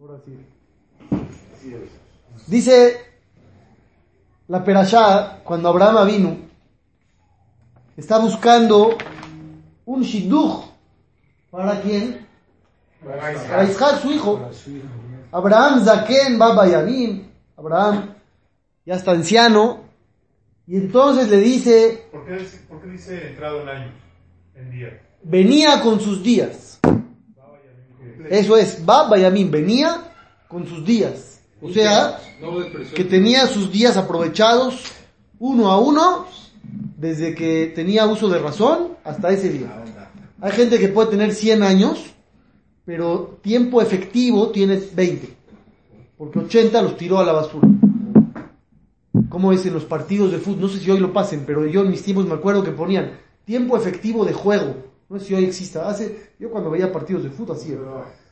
Ahora sí. Dice la Perashá, cuando Abraham vino, está buscando un shidduch. ¿Para quién? Para Isaac, su hijo. Abraham Zaken Baba Yamim. Abraham ya está anciano. Y entonces le dice, ¿Por qué, por qué dice entrado en años? En días. venía con sus días. Eso es, Baba Yamim, venía con sus días. O sea, que tenía sus días aprovechados uno a uno desde que tenía uso de razón hasta ese día. Hay gente que puede tener 100 años, pero tiempo efectivo tiene 20, porque 80 los tiró a la basura. Como es en los partidos de fútbol, no sé si hoy lo pasen, pero yo en mis tiempos me acuerdo que ponían tiempo efectivo de juego. No sé si hoy exista. Hace, yo cuando veía partidos de fútbol así,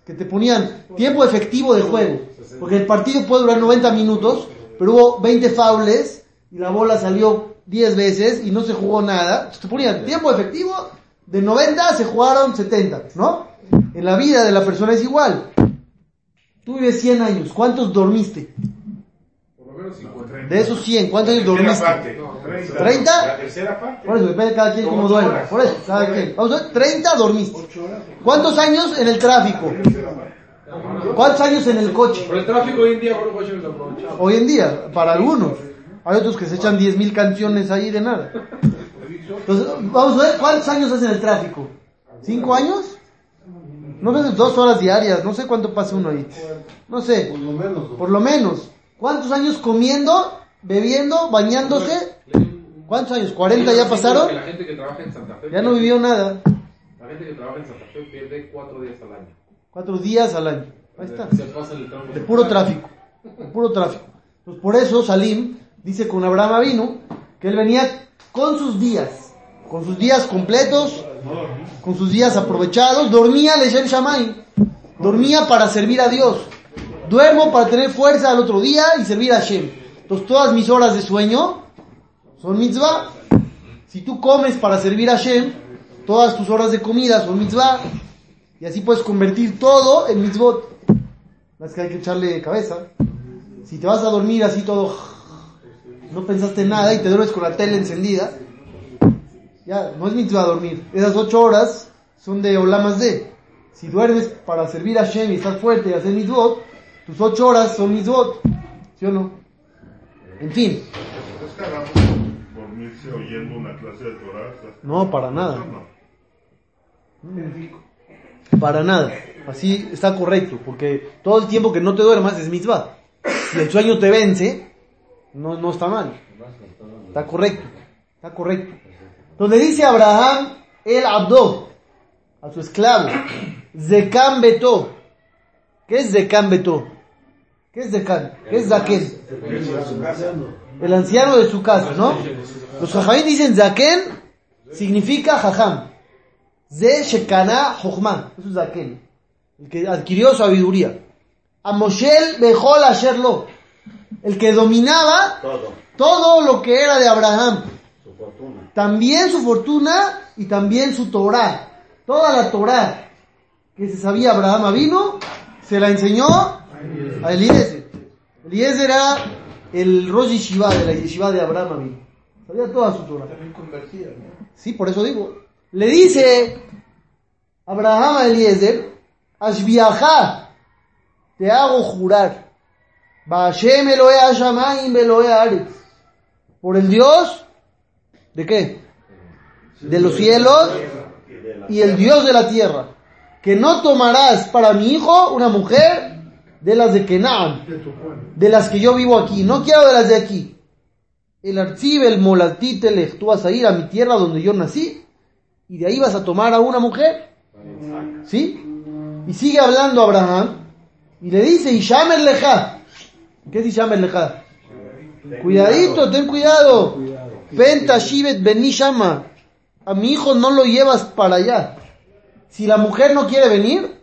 que te ponían tiempo efectivo de juego. Porque el partido puede durar 90 minutos, pero hubo 20 faules y la bola salió 10 veces y no se jugó nada. Entonces te ponían tiempo efectivo, de 90 se jugaron 70, ¿no? En la vida de la persona es igual. Tú vives 100 años, ¿cuántos dormiste? Por lo menos 50. De esos 100, ¿cuántos años dormiste? parte. No, Treinta. 30. La tercera parte. Por eso, depende de cada quien Como duerma. horas. Por eso, cada quien. Vamos a ver, 30 dormiste. ¿Cuántos años en el tráfico? ¿Cuántos años en el coche? Pero el tráfico hoy en día, se aprovechado. Hoy en día, para algunos. Hay otros que se echan 10.000 canciones ahí de nada. Entonces, vamos a ver, ¿cuántos años hace en el tráfico? ¿Cinco años? No sé, dos horas diarias, no sé cuánto pasa uno ahí. No sé, Por lo menos. por lo menos. ¿Cuántos años comiendo, bebiendo, bañándose? ¿Cuántos años? ¿40 ya pasaron? Que la gente que trabaja en Santa Fe. Ya no vivió nada. La gente que trabaja en Santa Fe pierde cuatro días al año. Cuatro días al año. Ahí está. De puro tráfico. De puro tráfico. Pues por eso Salim dice con Abraham vino que él venía con sus días. Con sus días completos. Con sus días aprovechados. Dormía Leshem Shamay. Dormía para servir a Dios. Duermo para tener fuerza al otro día y servir a Hashem. Entonces todas mis horas de sueño son mitzvah. Si tú comes para servir a Hashem, todas tus horas de comida son mitzvah. Y así puedes convertir todo en mitzvot. Es que hay que echarle cabeza. Si te vas a dormir así todo, no pensaste en nada y te duermes con la tele encendida, ya, no es mitzvah dormir. Esas ocho horas son de olamas de. Si duermes para servir a Hashem y estás fuerte y hacer mitzvot, tus ocho horas son mitzvot. ¿Sí o no? En fin, ¿Es cagamos dormirse oyendo una clase de Torah? no, para nada. Para nada. Así está correcto, porque todo el tiempo que no te duermas es mitzvah. Si el sueño te vence, no, no está mal. Está correcto. Está correcto. Donde dice Abraham, el Abdo, a su esclavo, Zekam Beto. ¿Qué es Zekam Beto? ¿Qué es Zekam? ¿Qué es Zaken? El anciano de su casa, ¿no? Los jajamín dicen Zaken significa jajam. Ze Shekana Jochma. Eso es Zaken. El que adquirió sabiduría. A Moshel Bejol Asherlo. El que dominaba Todo. todo lo que era de Abraham. Su fortuna. También su fortuna y también su Torah. Toda la Torah que se sabía Abraham vino, se la enseñó a Eliezer. Eliezer era el Rosh Yeshiva de la Yeshiva de Abraham vino. Sabía toda su Torah. También convertida, ¿no? Sí, por eso digo. Le dice Abraham a Eliezer, Ashbiaja, te hago jurar, Bashem Elohe Hashamayim Elohe Aretz, por el Dios, ¿de qué? De los cielos y el Dios de la tierra, que no tomarás para mi hijo una mujer de las de Kenan, de las que yo vivo aquí, no quiero de las de aquí. El archive, el molaltitelech, tú vas a ir a mi tierra donde yo nací, y de ahí vas a tomar a una mujer. ¿Sí? Y sigue hablando Abraham, y le dice, Ishamer leja. ¿Qué es Ishamer leja? Cuidadito, ten cuidado. Penta Shivet Beni Shama. A mi hijo no lo llevas para allá. Si la mujer no quiere venir,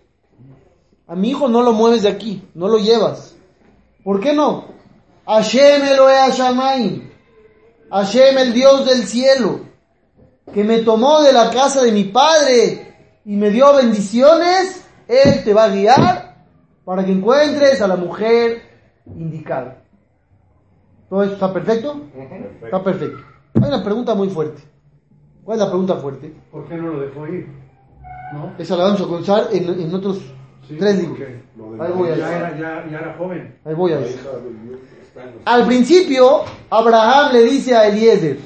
a mi hijo no lo mueves de aquí, no lo llevas. ¿Por qué no? Hashem Elohe Hashamayim. Hashem, el Dios del cielo, que me tomó de la casa de mi padre y me dio bendiciones, Él te va a guiar para que encuentres a la mujer indicada. ¿Todo esto está perfecto? Está perfecto. Hay una pregunta muy fuerte. ¿Cuál es la pregunta fuerte? ¿Por qué no lo dejó ir? ¿No? Esa la vamos a en, en otros Sí, tres libros. Ahí voy a Ya era, ya, ya era joven. Ahí voy a La eso. hija de Dios está en los- Al principio, Abraham le dice a Eliezer,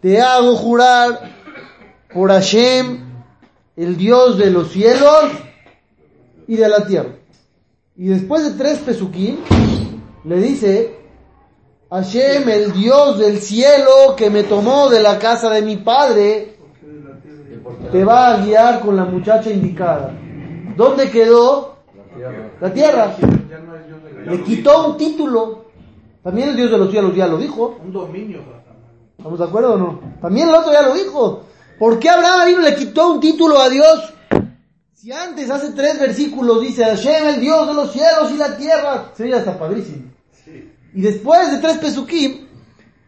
te hago jurar por Hashem, el Dios de los cielos y de la tierra. Y después de tres pesuquín, le dice, Hashem, el Dios del cielo que me tomó de la casa de mi padre, te va a guiar con la muchacha indicada. ¿Dónde quedó? La tierra. Le quitó un título. También el Dios de los cielos ya lo dijo. Un dominio. ¿Estamos de acuerdo o no? También el otro ya lo dijo. ¿Por qué Abraham le quitó un título a Dios? Si antes, hace tres versículos, dice Hashem, el Dios de los cielos y la tierra. Sería hasta padrísimo. Y después de tres pesukim,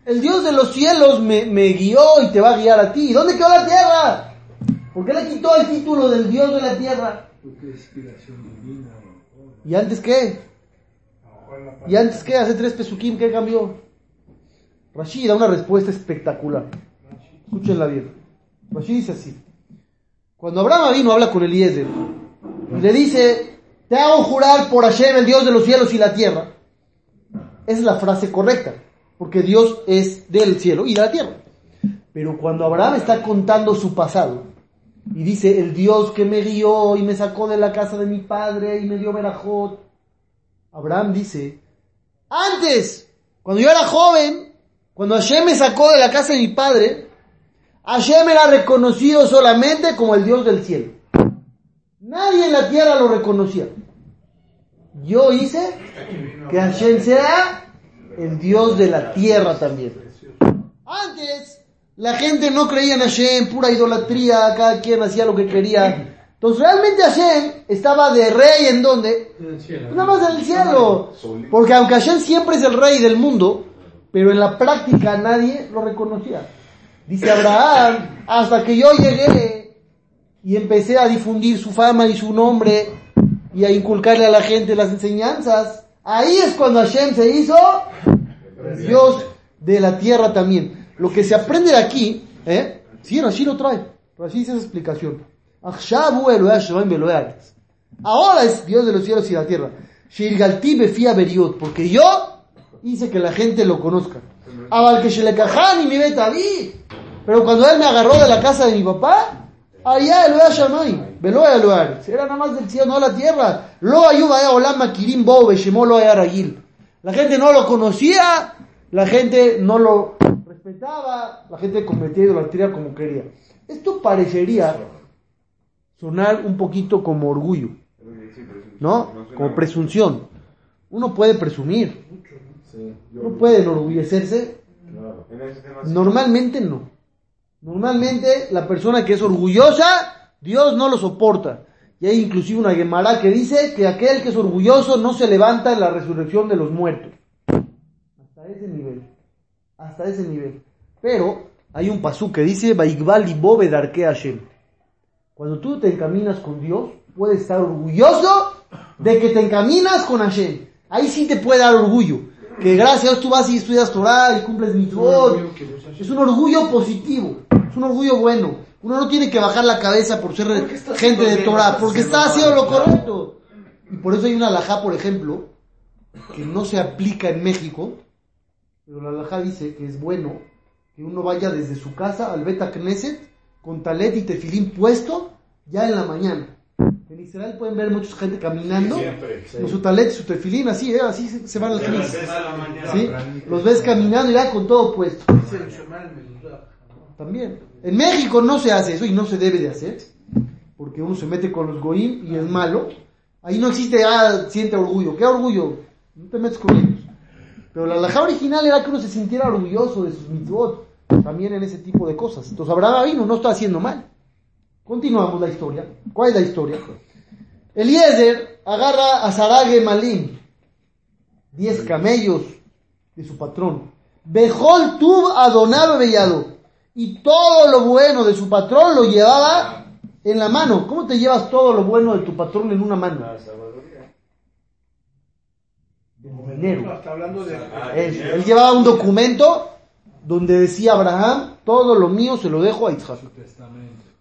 el Dios de los cielos me, me guió y te va a guiar a ti. ¿Y dónde quedó la tierra? ¿Por qué le quitó el título del Dios de la tierra? ¿Y antes qué? ¿Y antes qué? Hace tres pesukim, ¿qué cambió? Rashid da una respuesta espectacular. Escúchenla bien. Rashid dice así. Cuando Abraham vino habla con Eliezer y le dice, te hago jurar por Hashem, el Dios de los cielos y la tierra. Esa es la frase correcta, porque Dios es del cielo y de la tierra. Pero cuando Abraham está contando su pasado y dice, el Dios que me guió y me sacó de la casa de mi padre y me dio verajot, Abraham dice, antes, cuando yo era joven, cuando Hashem me sacó de la casa de mi padre, Hashem era reconocido solamente como el Dios del cielo. Nadie en la tierra lo reconocía. Yo hice que Hashem sea el Dios de la tierra también. Antes, la gente no creía en Hashem, pura idolatría, cada quien hacía lo que quería. Entonces, realmente Hashem estaba de rey en donde? En el cielo. Nada más en el cielo. Porque aunque Hashem siempre es el rey del mundo, pero en la práctica nadie lo reconocía. Dice Abraham, hasta que yo llegué y empecé a difundir su fama y su nombre y a inculcarle a la gente las enseñanzas, ahí es cuando Hashem se hizo Dios de la tierra también. Lo que se aprende de aquí, ¿eh? Sí, Rashi lo trae. Rashi dice esa explicación. Ahora es Dios de los cielos y la tierra. Porque yo hice que la gente lo conozca. Pero cuando él me agarró de la casa de mi papá, allá Elohei Elohei Haaretz. Era nada más del cielo, no la tierra. Lo ayuda a Olam Makirim Bo Lo. La gente no lo conocía, la gente no lo respetaba, la gente cometía idolatría como quería. Esto parecería sonar un poquito como orgullo, ¿no? Como presunción. Uno puede presumir, uno puede enorgullecerse, normalmente no. Normalmente la persona que es orgullosa, Dios no lo soporta. Y hay inclusive una Gemara que dice que aquel que es orgulloso no se levanta en la resurrección de los muertos. Hasta ese nivel. Hasta ese nivel. Pero hay un pasú que dice. Cuando tú te encaminas con Dios, puedes estar orgulloso de que te encaminas con Hashem. Ahí sí te puede dar orgullo. Que gracias a Dios tú vas y estudias Torah y cumples mitzvot. Es un orgullo positivo. Es un orgullo bueno. Uno no tiene que bajar la cabeza por ser gente de Torah, porque está haciendo lo correcto. Y por eso hay una alajá, por ejemplo, que no se aplica en México, pero la alajá dice que es bueno que uno vaya desde su casa al Beta Knesset con talet y tefilín puesto ya en la mañana. En Israel pueden ver mucha gente caminando con su talet y su tefilín, así, ¿eh? así se, se van al Knesset. Los ves caminando ya con todo puesto. También. En México no se hace eso y no se debe de hacer. Porque uno se mete con los goim y es malo. Ahí no existe, ah, siente orgullo. ¿Qué orgullo? No te metes con ellos. Pero la alajá original era que uno se sintiera orgulloso de sus mitzvot. También en ese tipo de cosas. Entonces Abraham vino, no está haciendo mal. Continuamos la historia. ¿Cuál es la historia? Eliezer agarra a Sarage Malim. Diez camellos de su patrón. Bejol tub adonado bellado. Y todo lo bueno de su patrón lo llevaba en la mano. ¿Cómo te llevas todo lo bueno de tu patrón en una mano? Está hablando de. Eso. Él llevaba un documento donde decía Abraham, todo lo mío se lo dejo a Isaac.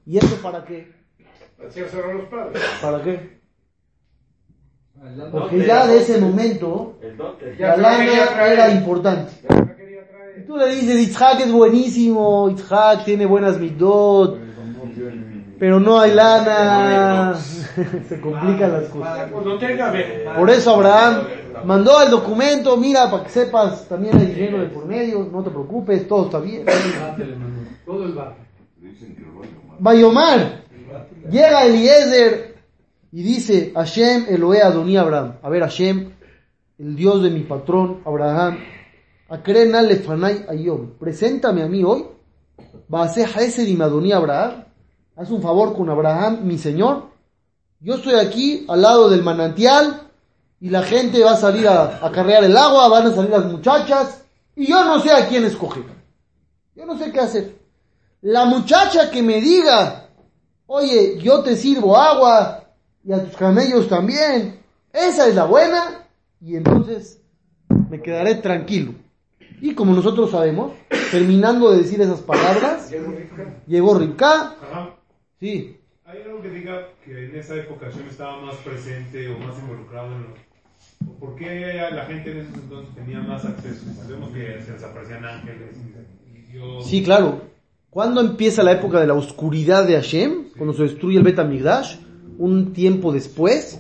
¿Y eso para qué? ¿Para qué? Porque ya de ese momento la lana era importante. Y tú le dices, Isaac es buenísimo, Isaac tiene buenas midot, pero no hay lana. Se complican las cosas. Pues no tenga ve. Por eso Abraham mandó el documento, mira, para que sepas, también hay dinero de por medio, no te preocupes, todo está bien. Todo el. Bayomar, llega Eliezer y dice, Hashem Elohe Adoní Abraham. A ver, Hashem, el Dios de mi patrón Abraham, Akrena Lefanay Ayom, preséntame a mí hoy, va a ser Hesed Adoní Abraham, haz un favor con Abraham, mi señor, yo estoy aquí al lado del manantial y la gente va a salir a acarrear el agua, van a salir las muchachas y yo no sé a quién escoger. Yo no sé qué hacer. La muchacha que me diga, oye, yo te sirvo agua y a tus camellos también, esa es la buena y entonces me quedaré tranquilo. Y como nosotros sabemos, terminando de decir esas palabras, llegó Ribka, Ajá. sí, ¿Hay algo que diga que en esa época Hashem estaba más presente o más involucrado en los... ¿Por qué la gente en esos entonces tenía más acceso? Sabemos que se les aparecían ángeles y Dios... Sí, claro. ¿Cuándo empieza la época de la oscuridad de Hashem? Cuando se destruye el Bet Hamikdash. Un tiempo después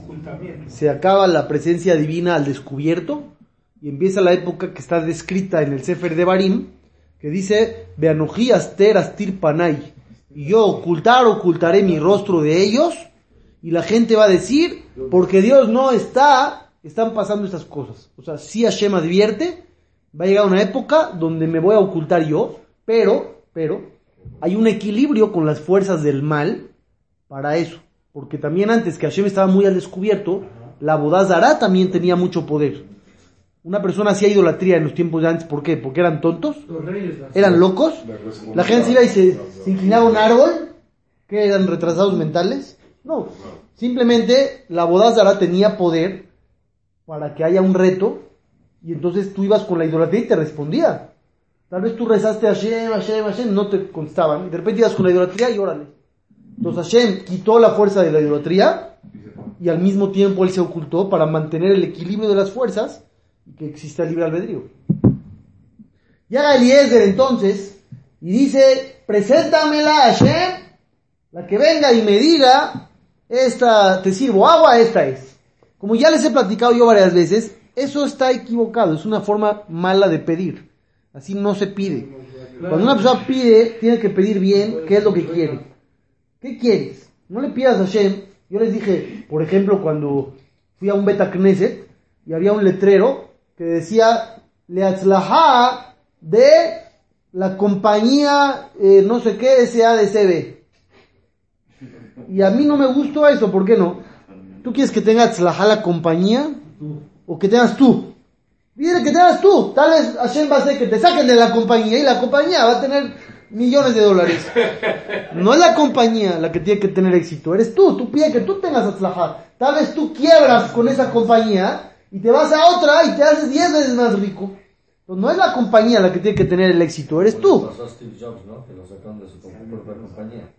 se acaba la presencia divina al descubierto y empieza la época que está descrita en el Sefer de Barim, que dice, Beanoji aster astir panay. Y yo ocultar, ocultaré mi rostro de ellos y la gente va a decir, porque Dios no está, están pasando estas cosas. O sea, si Hashem advierte, va a llegar una época donde me voy a ocultar yo, pero, pero, hay un equilibrio con las fuerzas del mal para eso. Porque también antes que Hashem estaba muy al descubierto, la Bodazara también tenía mucho poder. Una persona hacía idolatría en los tiempos de antes, ¿por qué? Porque eran tontos, Los reyes. las- eran locos, la gente se iba y se, se inclinaba a un árbol, que eran retrasados mentales. No, simplemente la Bodazara tenía poder para que haya un reto y entonces tú ibas con la idolatría y te respondía. Tal vez tú rezaste a Hashem, Hashem, Hashem, no te contestaban. Y de repente ibas con la idolatría y órale. Entonces Hashem quitó la fuerza de la idolatría y al mismo tiempo él se ocultó para mantener el equilibrio de las fuerzas que exista libre albedrío. Llega Eliezer entonces y dice, preséntamela a Hashem, la que venga y me diga, esta, te sirvo agua, esta es. Como ya les he platicado yo varias veces, eso está equivocado, es una forma mala de pedir. Así no se pide. Cuando una persona pide, tiene que pedir bien qué es lo que quiere. ¿Qué quieres? No le pidas a Hashem. Yo les dije, por ejemplo, cuando fui a un Beta Knesset y había un letrero que decía Leatzlaha de la compañía eh, no sé qué SADCB. Y a mí no me gustó eso, ¿por qué no? ¿Tú quieres que tenga Tzlaha la compañía? ¿O que tengas tú? Mire que tengas tú. Tal vez Hashem va a hacer que te saquen de la compañía y la compañía va a tener millones de dólares. No es la compañía la que tiene que tener éxito, eres tú. Tú pides que tú tengas Atzlaha. Tal vez tú quiebras con esa compañía y te vas a otra y te haces 10 veces más rico. Entonces, no es la compañía la que tiene que tener el éxito, eres tú. Pasó a Steve Jobs, ¿no? Que lo sacaron de su propia compañía.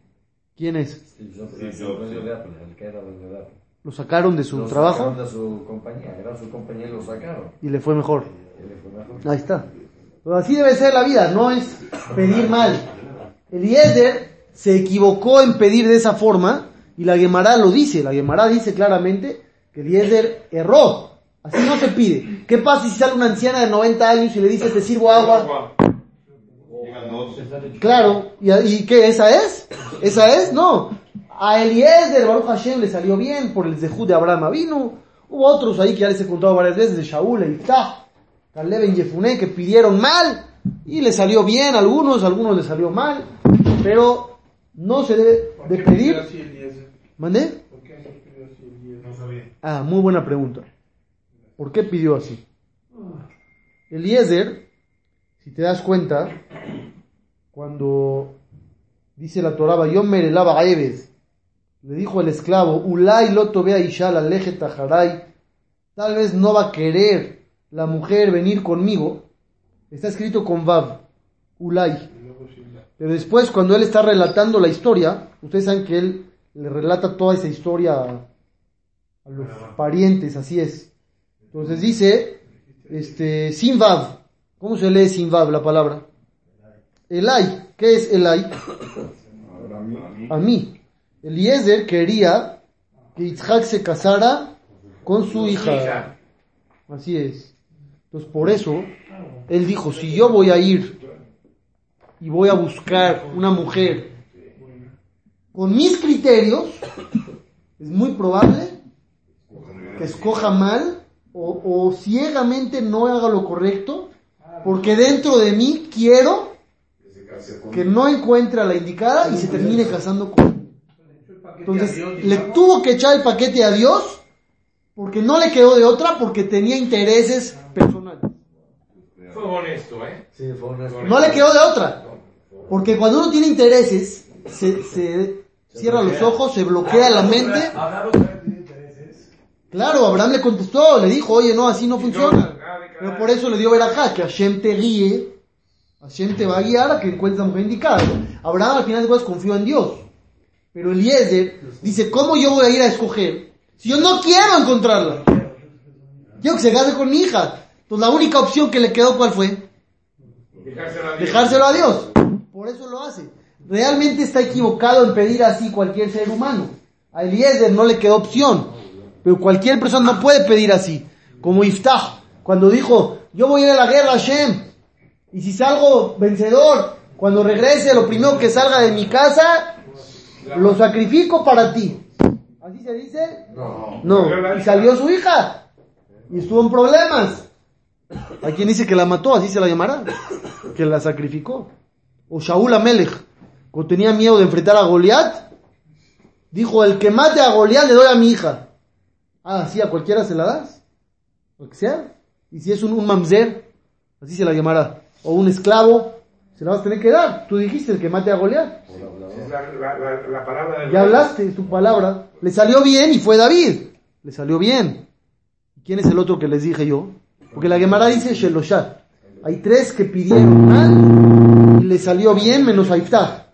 ¿Quién es? Steve Jobs, Steve el Jobs, dueño sí. de Apple, el que era dueño de Apple. Lo sacaron de su Lo trabajo sacaron de su compañía, era su compañía y lo sacaron. y le fue mejor. Y le fue mejor. Ahí está. Pero así debe ser la vida, no es pedir mal. Eliezer se equivocó en pedir de esa forma y la Gemara lo dice. La Gemara dice claramente que Eliezer erró. Así no se pide. ¿Qué pasa si sale una anciana de 90 años y le dice te sirvo agua? Claro. ¿Y, y qué? ¿Esa es? ¿Esa es? No. A Eliezer, Baruch Hashem, le salió bien por el Zehud de Abraham vino. Hubo otros ahí que ya les he contado varias veces, de Shaul, e Iftah, Caleb y Yefuné, que pidieron mal y le salió bien a algunos, a algunos le salió mal. Pero no se debe ¿Por de pedir. ¿Mandé? Ah, muy buena pregunta. ¿Por qué pidió así? Eliezer, si te das cuenta, cuando dice la Torah, yo me lava le dijo el esclavo, Ulay loto vea Ishal aleje tajaray, tal vez no va a querer la mujer venir conmigo. Está escrito con Vav, Ulay. Pero después, cuando él está relatando la historia, ustedes saben que él le relata toda esa historia a, a los parientes, así es. Entonces dice, este, sin Vav. ¿Cómo se lee sin Vav la palabra? Elay. ¿Qué es Elay? A mí. Eliezer quería que Yitzhak se casara con su hija. Así es. Entonces por eso, él dijo, si yo voy a ir y voy a buscar una mujer con mis criterios, es muy probable que escoja mal o, o ciegamente no haga lo correcto, porque dentro de mí quiero que no encuentre a la indicada y se termine casando con él. Entonces le tuvo que echar el paquete a Dios porque no le quedó de otra porque tenía intereses personales. Fue honesto, ¿eh? Sí, fue honesto. No le quedó de otra. Porque cuando uno tiene intereses, se, se cierra los ojos, se bloquea la mente. Claro, Abraham le contestó, le dijo, oye, no, así no funciona. Pero por eso le dio verajá, que Hashem te guíe, Hashem te va a guiar a que encuentres la mujer indicada. Abraham al final de cuentas confió en Dios. Pero Eliezer dice, ¿cómo yo voy a ir a escoger si yo no quiero encontrarla? Quiero que se case con mi hija. Entonces la única opción que le quedó, ¿cuál fue? Dejárselo a Dios. Dejárselo a Dios. Por eso lo hace. Realmente está equivocado en pedir así cualquier ser humano. A Eliezer no le quedó opción. Pero cualquier persona no puede pedir así. Como Iftah, cuando dijo, yo voy a ir a la guerra, Hashem. Y si salgo vencedor, cuando regrese, lo primero que salga de mi casa, lo sacrifico para ti. ¿Así se dice? No. No. Y salió su hija. Y estuvo en problemas. Hay quien dice que la mató, así se la llamará. Que la sacrificó. O Shaul Amelech, cuando tenía miedo de enfrentar a Goliat, dijo, el que mate a Goliat le doy a mi hija. Ah, sí, a cualquiera se la das. Lo que sea. Y si es un, un mamzer, así se la llamará. O un esclavo, se la vas a tener que dar. Tú dijiste el que mate a Goliat. La, la, la, la palabra del Ya hablaste, es tu palabra. Le salió bien y fue David. Le salió bien. ¿Quién es el otro que les dije yo? Porque la Gemara dice Sheloshat. Hay tres que pidieron mal y le salió bien menos a Iftah.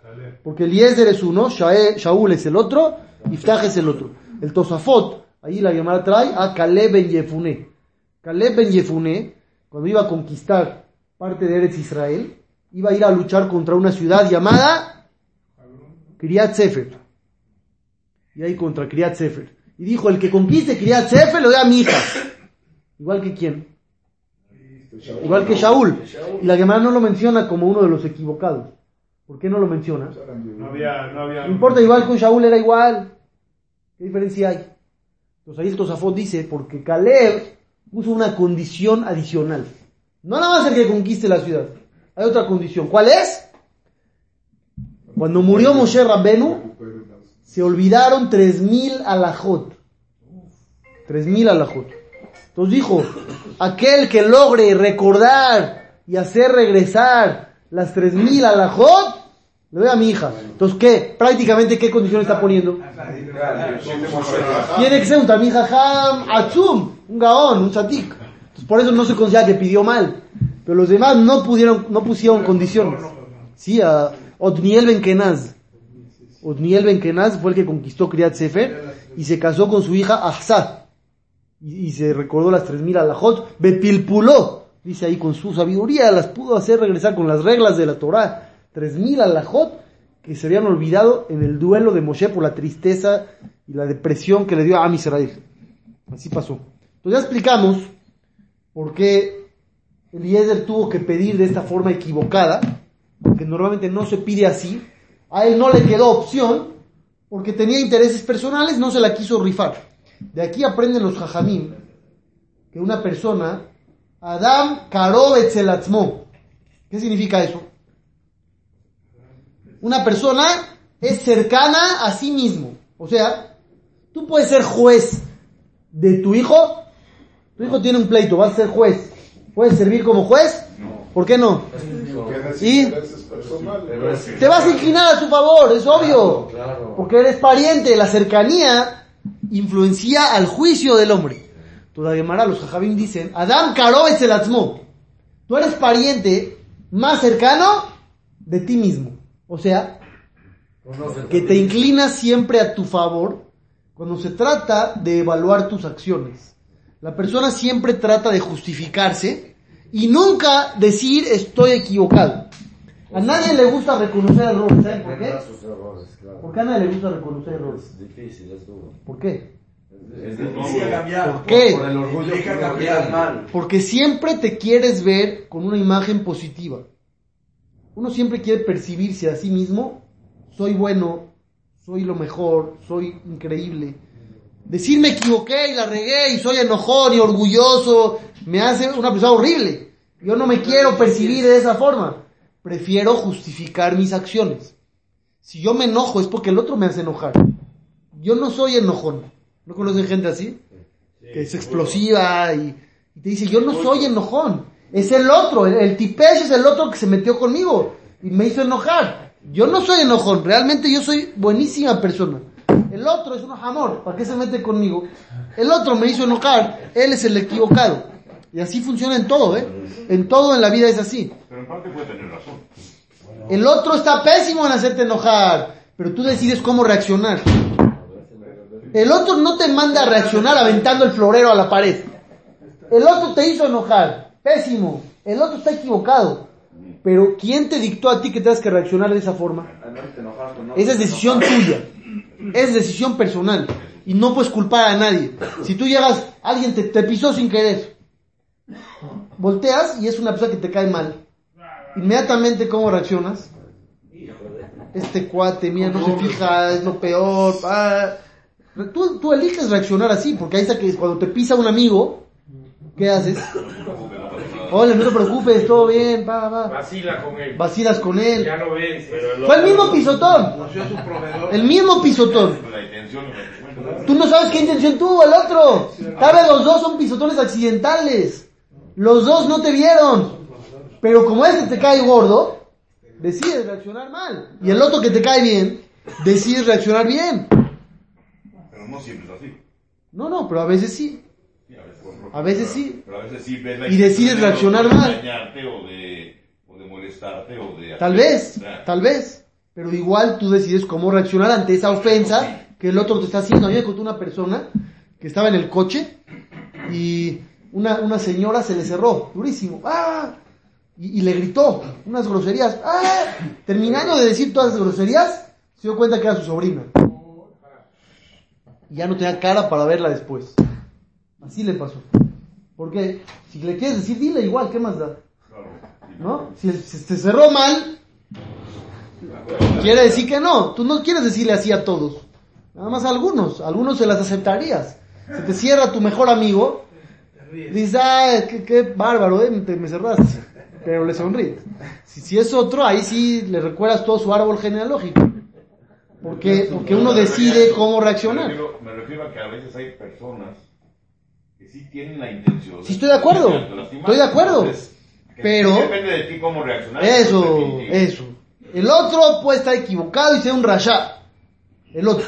Porque Eliezer es uno, Shaul es el otro, Iftah es el otro. El Tosafot, ahí la Gemara trae a Caleb ben Yefuné. Caleb ben Yefuné, cuando iba a conquistar parte de Eretz Israel, iba a ir a luchar contra una ciudad llamada Kriyat Sefer. Y ahí contra Kriyat Sefer. Y dijo, el que conquiste Kriyat Sefer lo doy a mi hija. Igual que quién? Igual que Shaul. Y la Gemara no lo menciona como uno de los equivocados. ¿Por qué no lo menciona? No había, no había. No importa, igual con Shaul era igual. ¿Qué diferencia hay? Entonces ahí el Tosafot dice, porque Caleb puso una condición adicional. No nada más el que conquiste la ciudad. Hay otra condición. ¿Cuál es? Cuando murió Moshe Rabbenu, se olvidaron 3.000 alajot. 3.000 alajot. Entonces dijo, aquel que logre recordar y hacer regresar las 3.000 alajot, le doy a mi hija. Entonces, ¿qué? Prácticamente, ¿qué condición está poniendo? Tiene que ser un Tamil Jajam Atzum, un Gaón, un Satik. Entonces, por eso no se considera que pidió mal. Pero los demás no pudieron, no pusieron condiciones. Sí, a Otniel Ben Kenaz. Otniel Ben Kenaz fue el que conquistó Kriyat Sefer y se casó con su hija Ahsad. Y, y se recordó las 3000 alajot. Bepilpuló. Dice ahí con su sabiduría las pudo hacer regresar con las reglas de la Torah. 3000 alajot que se habían olvidado en el duelo de Moshe por la tristeza y la depresión que le dio a Am Israel. Así pasó. Entonces ya explicamos por qué Eliezer tuvo que pedir de esta forma equivocada, porque normalmente no se pide así. A él no le quedó opción, porque tenía intereses personales, no se la quiso rifar. De aquí aprenden los jajamim que una persona, Adam Karo Etzelatzmo. ¿Qué significa eso? Una persona es cercana a sí mismo. O sea, tú puedes ser juez de tu hijo. Tu hijo tiene un pleito, vas a ser juez. ¿Puedes servir como juez? ¿Por qué no? ¿Y? Te vas a inclinar a su favor, es obvio. Claro. Porque eres pariente, la cercanía influencia al juicio del hombre. Toda Gemara, los jajabim dicen, Adam caro es el atzmo. Tú eres pariente más cercano de ti mismo. O sea, que te inclinas siempre a tu favor cuando se trata de evaluar tus acciones. La persona siempre trata de justificarse y nunca decir estoy equivocado. A nadie le gusta reconocer errores, ¿saben por qué? Tendrá sus errores, claro. ¿Por qué a nadie le gusta reconocer errores? Es difícil, es duro. ¿Por qué? Es Implica cambiar. ¿Por qué? Por el orgullo cambiar mal. Porque siempre te quieres ver con una imagen positiva. Uno siempre quiere percibirse a sí mismo, soy bueno, soy lo mejor, soy increíble. Decir me equivoqué y la regué y soy enojón y orgulloso me hace una persona horrible. Yo no me quiero percibir de esa forma. Prefiero justificar mis acciones. Si yo me enojo es porque el otro me hace enojar. Yo no soy enojón. ¿No conocen gente así? que es explosiva y, y te dice, yo no soy enojón, es el otro, el, el tipesh es el otro que se metió conmigo y me hizo enojar. Yo no soy enojón, realmente yo soy buenísima persona. El otro es un amor, ¿para qué se mete conmigo? El otro me hizo enojar, él es el equivocado. Y así funciona en todo, ¿eh? En todo en la vida es así. Pero en parte puede tener razón. El otro está pésimo en hacerte enojar, pero tú decides cómo reaccionar. El otro no te manda a reaccionar aventando el florero a la pared. El otro te hizo enojar. Pésimo. El otro está equivocado. Pero ¿quién te dictó a ti que tengas que reaccionar de esa forma? Esa es decisión tuya. Es decisión personal. Y no puedes culpar a nadie. Si tú llegas, alguien te, te pisó sin querer. Volteas y es una persona que te cae mal. Inmediatamente, ¿cómo reaccionas? Este cuate, mira, no se fija, es lo peor. ah. Tú, tú eliges reaccionar así, porque ahí está que cuando te pisa un amigo, ¿qué haces? Hola, no te preocupes, todo bien, va, va. Vacila con él. Vacilas con él. Ya lo ves. Fue el mismo pisotón. El mismo pisotón. La intención no Tú no sabes qué intención tuvo el otro. Tal vez los dos son pisotones accidentales. Los dos no te vieron. Pero como este te cae gordo, decides reaccionar mal. Y el otro que te cae bien, decides reaccionar bien. Pero no siempre es así. No, no, pero a veces sí. Sí, a veces, por- A veces sí. Pero a veces sí ves la Y decides de reaccionar no mal. o de, o de molestarte o de... Tal vez, tal vez. Pero igual tú decides cómo reaccionar ante esa ofensa que el otro te está haciendo. A mí me contó una persona que estaba en el coche y una, una señora se le cerró, durísimo. ¡Ah! Y, y le gritó unas groserías. ¡Ah! Terminando de decir todas las groserías, se dio cuenta que era su sobrina. Y ya no tenía cara para verla después. Así le pasó. Porque si le quieres decir, dile igual, ¿qué más da? ¿No? Si se cerró mal, quiere decir que no. Tú no quieres decirle así a todos. Nada más a algunos. Algunos se las aceptarías. Se te cierra tu mejor amigo. Dices, ah, qué, bárbaro, eh, te- me cerraste. Pero le sonríes. Si, si es otro, ahí sí le recuerdas todo su árbol genealógico. Porque, porque uno me decide cómo Me reaccionar. me refiero a que a veces hay personas que sí tienen la intención. Sí, estoy de acuerdo. Estoy de acuerdo. Entonces, Pero- Depende de ti cómo reaccionar. Eso, eso. El otro puede estar equivocado y ser un rasha. El otro.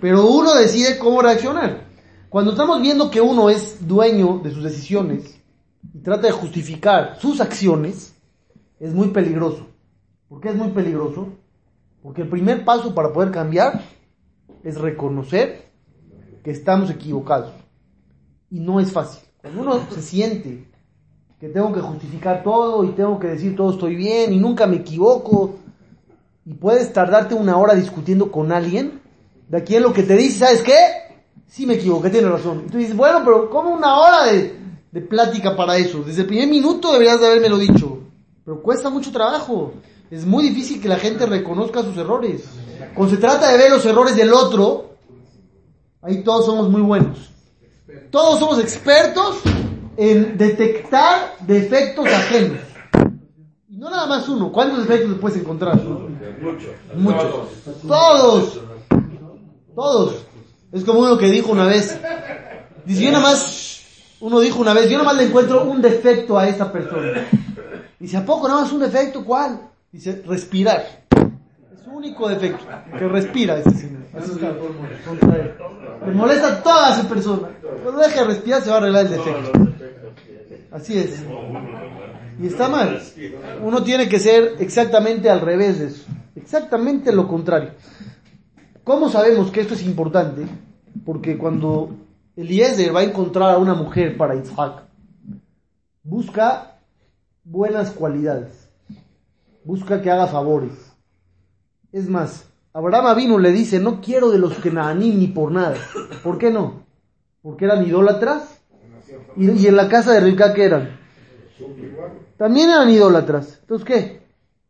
Pero uno decide cómo reaccionar. Cuando estamos viendo que uno es dueño de sus decisiones y trata de justificar sus acciones, es muy peligroso. ¿Por qué es muy peligroso? Porque el primer paso para poder cambiar es reconocer que estamos equivocados. Y no es fácil. Cuando uno se siente que tengo que justificar todo y tengo que decir todo estoy bien y nunca me equivoco y puedes tardarte una hora discutiendo con alguien, de aquí en lo que te dice, ¿sabes qué? Sí me equivoqué, tienes razón. Y tú dices, bueno, pero ¿cómo una hora de, de plática para eso? Desde el primer minuto deberías de haberme lo dicho. Pero cuesta mucho trabajo. Es muy difícil que la gente reconozca sus errores. Cuando se trata de ver los errores del otro, ahí todos somos muy buenos. Todos somos expertos en detectar defectos ajenos. Y no nada más uno. ¿Cuántos defectos puedes encontrar? Muchos. Todos. Todos. Es como uno que dijo una vez. Dice, yo nada más, uno dijo una vez, yo nada más le encuentro un defecto a esta persona. Dice, ¿a poco nada más un defecto? ¿Cuál? Dice, respirar. Su único defecto, que respira ese señor. Él. Le molesta a toda esa persona. Cuando deje de respirar se va a arreglar el defecto. Así es. Y está mal. Uno tiene que ser exactamente al revés de eso. Exactamente lo contrario. ¿Cómo sabemos que esto es importante? Porque cuando Eliezer va a encontrar a una mujer para Isaac, busca buenas cualidades. Busca que haga favores. Es más, Abraham vino le dice, no quiero de los que Naanim ni por nada. ¿Por qué no? Porque eran idólatras. Y, en la casa de Ribka, ¿qué eran? También eran idólatras. Entonces, ¿qué?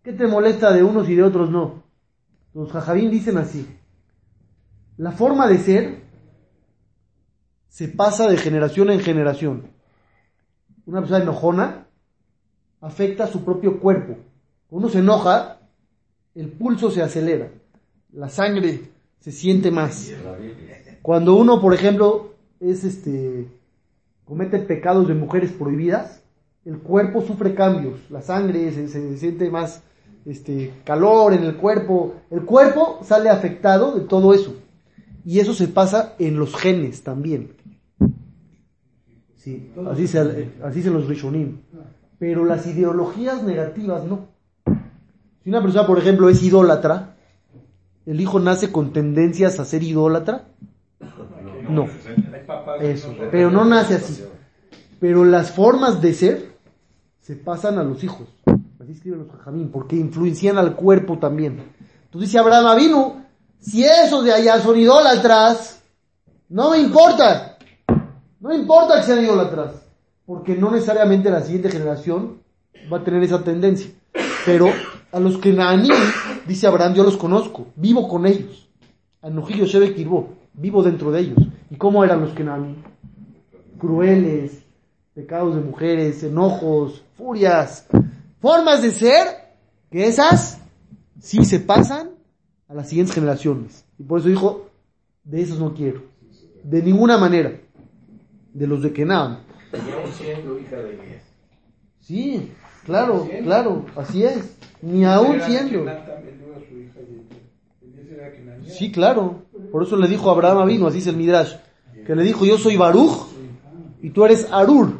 ¿Qué te molesta de unos y de otros no? Los jajabín dicen así. La forma de ser se pasa de generación en generación. Una persona enojona afecta a su propio cuerpo. Uno se enoja, el pulso se acelera, la sangre se siente más. Cuando uno, por ejemplo, es este comete pecados de mujeres prohibidas, el cuerpo sufre cambios, la sangre se, se siente más este calor en el cuerpo, el cuerpo sale afectado de todo eso. Y eso se pasa en los genes también. Sí, así se, así se los Rishonim. Pero las ideologías negativas no. Si una persona, por ejemplo, es idólatra, ¿el hijo nace con tendencias a ser idólatra? No. Eso. Pero no nace así. Pero las formas de ser se pasan a los hijos. Así escriben los jajamín, porque influencian al cuerpo también. Entonces dice Abraham vino, si esos de allá son idólatras, no me importa. No me importa que sean idólatras. Porque no necesariamente la siguiente generación va a tener esa tendencia. Pero a los que Naní, dice Abraham, yo los conozco, vivo con ellos. Anujillo Shebe Kirbo, vivo dentro de ellos. ¿Y cómo eran los que Naní? Crueles, pecados de mujeres, enojos, furias, formas de ser que esas sí se pasan a las siguientes generaciones. Y por eso dijo, de esos no quiero. De ninguna manera. De los de Kenan. Siendo hija de Elías. Sí, claro, claro, así es. Ni aún siendo. Sí, claro. Por eso le dijo a Abraham vino, así es el Midrash. Que le dijo, yo soy Baruch y tú eres Arur.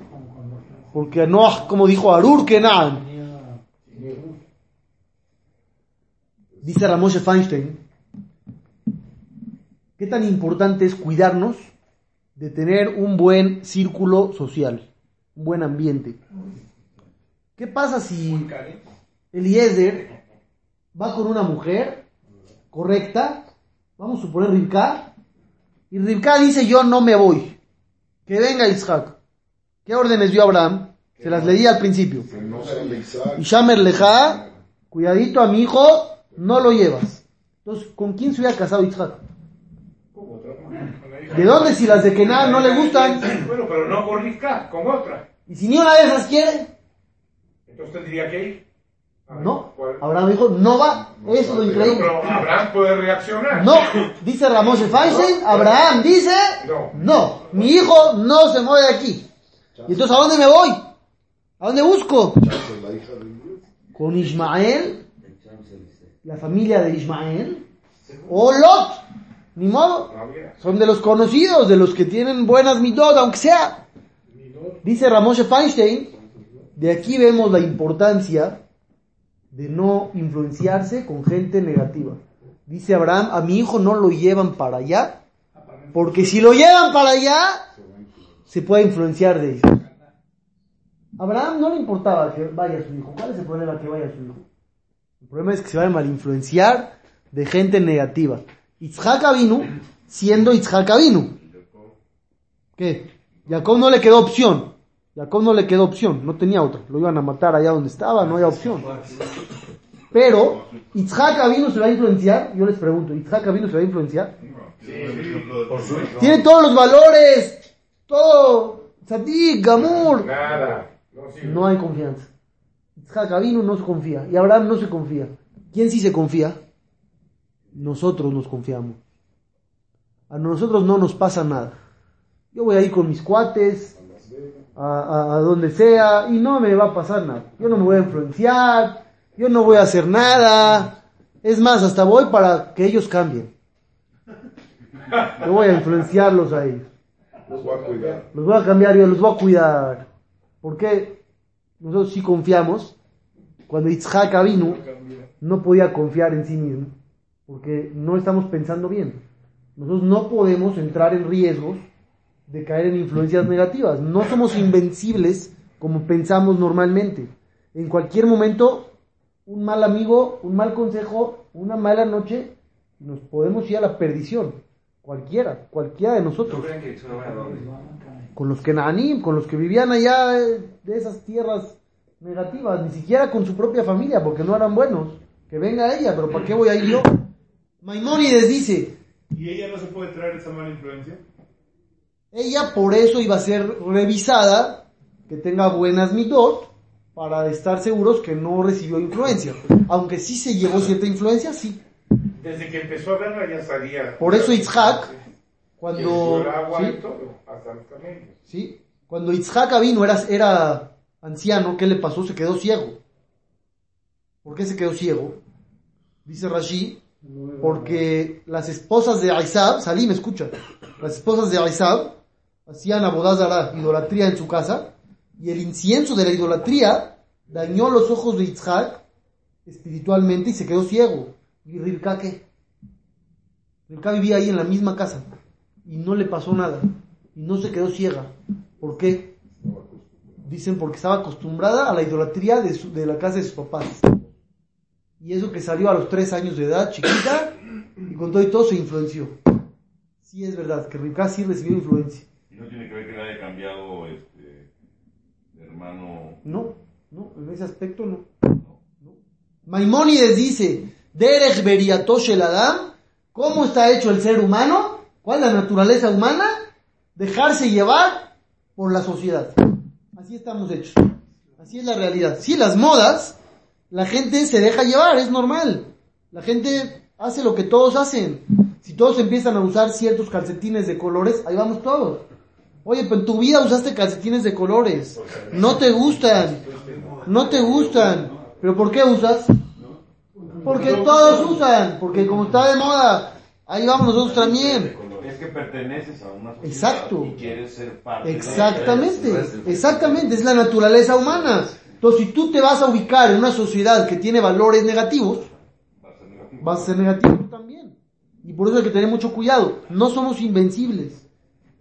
Porque no, como dijo Arur Kenan. Dice Ramoshe Feinstein, ¿qué tan importante es cuidarnos de tener un buen círculo social, un buen ambiente? ¿Qué pasa si Eliezer va con una mujer correcta, vamos a suponer Rivka, y Rivka dice yo no me voy, que venga Isaac. ¿Qué órdenes dio Abraham? Se las leí al principio. Y Shamer Leja, cuidadito a mi hijo, no lo llevas. Entonces, ¿con quién se hubiera casado Isaac? ¿De dónde si las de Kenan no le gustan? Bueno, pero no con Rivka, con otra. Y si ni una de esas quiere, Entonces tendría que ir. No. Abraham dijo, no va. Eso es lo increíble. pero Abraham puede reaccionar. No, dice Ramón Feinstein, Abraham dice, No. no, mi hijo no se mueve de aquí. Y entonces, ¿a dónde me voy? ¿A dónde busco? Chance, la hija de Dios. Con Ismael, la familia de Ismael, o Lot, ni modo. Son de los conocidos, de los que tienen buenas midot, aunque sea. Dice Ramoshe Feinstein, de aquí vemos la importancia de no influenciarse con gente negativa. Dice Abraham, a mi hijo no lo llevan para allá, porque si lo llevan para allá, se puede influenciar de ellos. Abraham no le importaba que vaya su hijo. ¿Cuál es el problema que vaya su hijo? El problema es que se va a malinfluenciar de gente negativa. Itzhak vino siendo Itzhak vino. ¿Qué? Jacob no le quedó opción. Jacob no le quedó opción, no tenía otra. Lo iban a matar allá donde estaba, no había opción. Pero, Itzhak vino se va a influenciar. Yo les pregunto, ¿Itzhak vino se va a influenciar? Tiene todos los valores, todo, Sadik, Gamur. Nada. No. No hay confianza. Itzhak vino no se confía. Y Abraham no se confía. ¿Quién sí se confía? Nosotros nos confiamos. A nosotros no nos pasa nada. Yo voy a ir con mis cuates, a, a- a donde sea y no me va a pasar nada. Yo no me voy a influenciar, yo no voy a hacer nada. Es más, hasta voy para que ellos cambien. Yo voy a influenciarlos a ellos. Los voy a cuidar. Los voy a cambiar, yo los voy a cuidar. Porque nosotros sí confiamos. Cuando Itzhak vino, no podía confiar en sí mismo. Porque no estamos pensando bien. Nosotros no podemos entrar en riesgos de caer en influencias negativas. No somos invencibles como pensamos normalmente. En cualquier momento, un mal amigo, un mal consejo, una mala noche, nos podemos ir a la perdición. Cualquiera, cualquiera de nosotros ¿No creen que con los Kenanim, con los que vivían allá eh, de esas tierras negativas, ni siquiera con su propia familia, porque no eran buenos. Que venga ella, pero ¿para qué voy a ir yo? Maimónides dice, ¿Y ella no se puede traer esa mala influencia? Ella por eso iba a ser revisada, que tenga buenas mitot, para estar seguros que no recibió influencia. Aunque sí se llevó cierta influencia, sí. Desde que empezó a verla ya salía. Por eso Itzhak, cuando... ¿sí? todo, hasta. ¿sí? Cuando Itzhak vino era, era anciano, ¿qué le pasó? Se quedó ciego. ¿Por qué se quedó ciego? Dice Rashi, porque las esposas de Aizab, Salim, escucha, las esposas de Aizab hacían abodazara, idolatría en su casa, y el incienso de la idolatría dañó los ojos de Itzhak espiritualmente y se quedó ciego. ¿Y Rivka qué? Rivka vivía ahí en la misma casa y no le pasó nada y no se quedó ciega. ¿Por qué? Dicen porque estaba acostumbrada a la idolatría de, de la casa de sus papás. Y eso que salió a los tres años de edad, chiquita, y con todo y todo se influenció. Sí es verdad, que Rivka sí recibió influencia. Y no tiene que ver que le haya cambiado este de hermano. No, no, en ese aspecto no. No. Maimónides dice, Derech Beriatosh el Adam, ¿cómo está hecho el ser humano? ¿Cuál es la naturaleza humana? Dejarse llevar por la sociedad. Así estamos hechos. Así es la realidad. Sí, las modas, la gente se deja llevar, es normal. La gente hace lo que todos hacen. Si todos empiezan a usar ciertos calcetines de colores, ahí vamos todos. Oye, pero en tu vida usaste calcetines de colores. No te gustan. No te gustan. ¿Pero por qué usas? Porque todos usan. Porque como está de moda, ahí vamos nosotros también. Es que perteneces a una sociedad Exacto. y quieres ser parte de Exactamente, exactamente, es la naturaleza humana. Entonces, si tú te vas a ubicar en una sociedad que tiene valores negativos, vas a ser negativo tú también. Y por eso hay que tener mucho cuidado. No somos invencibles,